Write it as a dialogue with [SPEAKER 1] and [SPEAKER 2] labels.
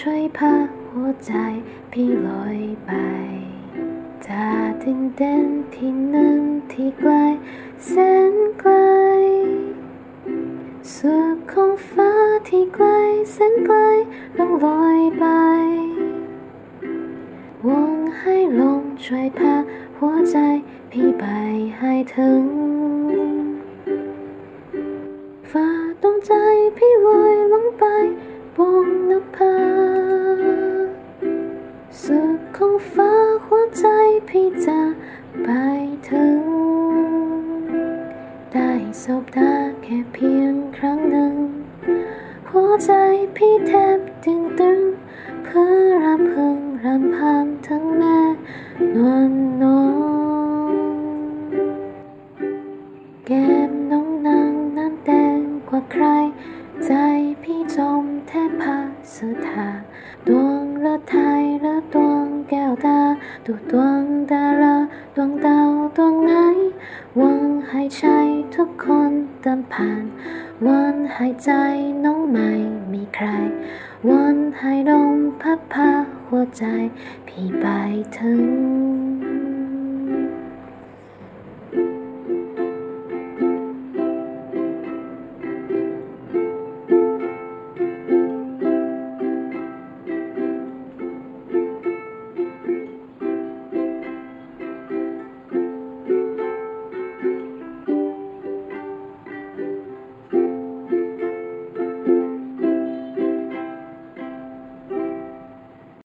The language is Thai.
[SPEAKER 1] ช่วยพาหัวใจพี่ลอยไปจากดินแดนที่นั้นที่ไกลแสนไกล สุดของฟ้าที่ไกลแสนไกลลองลอยไป วงให้ลมช่วยพาหัวใจพี่ไปให้ถึงฟ้าดวงใจพี่ลอยลงไป บนนภาสุดของฟ้าหัวใจพี่จะไปถึง ได้สบตาแค่เพียงครั้งหนึ่ง หัวใจพี่แทบตึงตึงเพื่อรำพึงรำพันทั้งแม่นวลน้องแกาสุธาดวงละไทยละดวงแก้วตาดูดวงดาราดวงดาวดวงไหนหวังให้ใจทุกคนเดินผ่านวันหายใจน้องไม่มีใคร วันหายลมพัดพาหัวใจ พี่ไปถึง